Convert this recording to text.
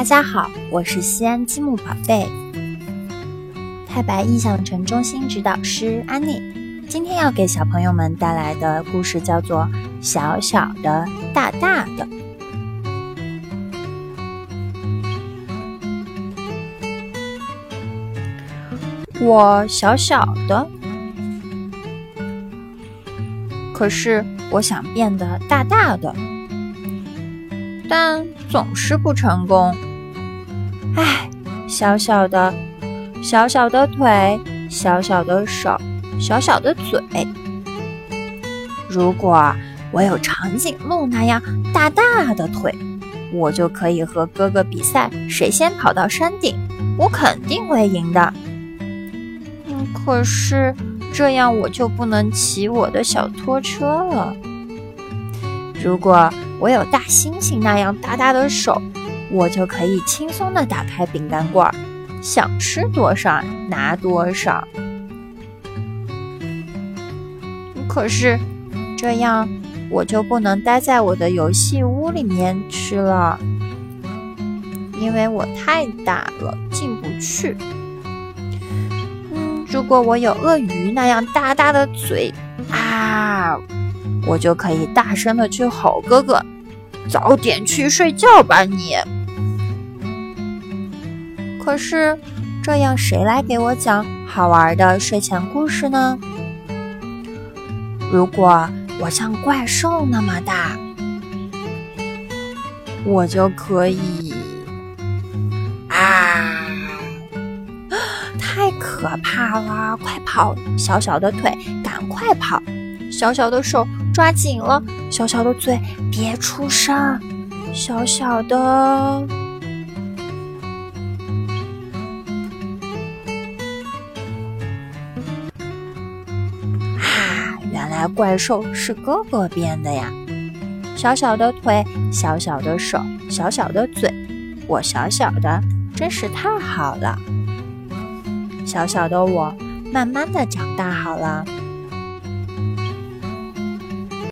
大家好，我是西安积木宝贝太白印象城中心指导师安妮。今天要给小朋友们带来的故事叫做《小小的大大的》。我小小的，可是我想变得大大的。但总是不成功。唉，小小的，小小的腿，小小的手，小小的嘴。如果我有长颈鹿那样大大的腿，我就可以和哥哥比赛，谁先跑到山顶，我肯定会赢的。嗯，可是这样我就不能骑我的小拖车了。如果我有大猩猩那样大大的手，我就可以轻松地打开饼干罐，想吃多少拿多少。可是这样我就不能待在我的游戏屋里面吃了，因为我太大了，进不去。嗯，如果我有鳄鱼那样大大的嘴，啊！我就可以大声的去吼哥哥：“早点去睡觉吧，你！”可是，这样谁来给我讲好玩的睡前故事呢？如果我像怪兽那么大，我就可以……啊！太可怕了！快跑，小小的腿，赶快跑！小小的手抓紧了，小小的嘴别出声，小小的原来怪兽是哥哥变的呀！小小的腿，小小的手，小小的嘴，我小小的真是太好了。小小的我，慢慢的长大好了。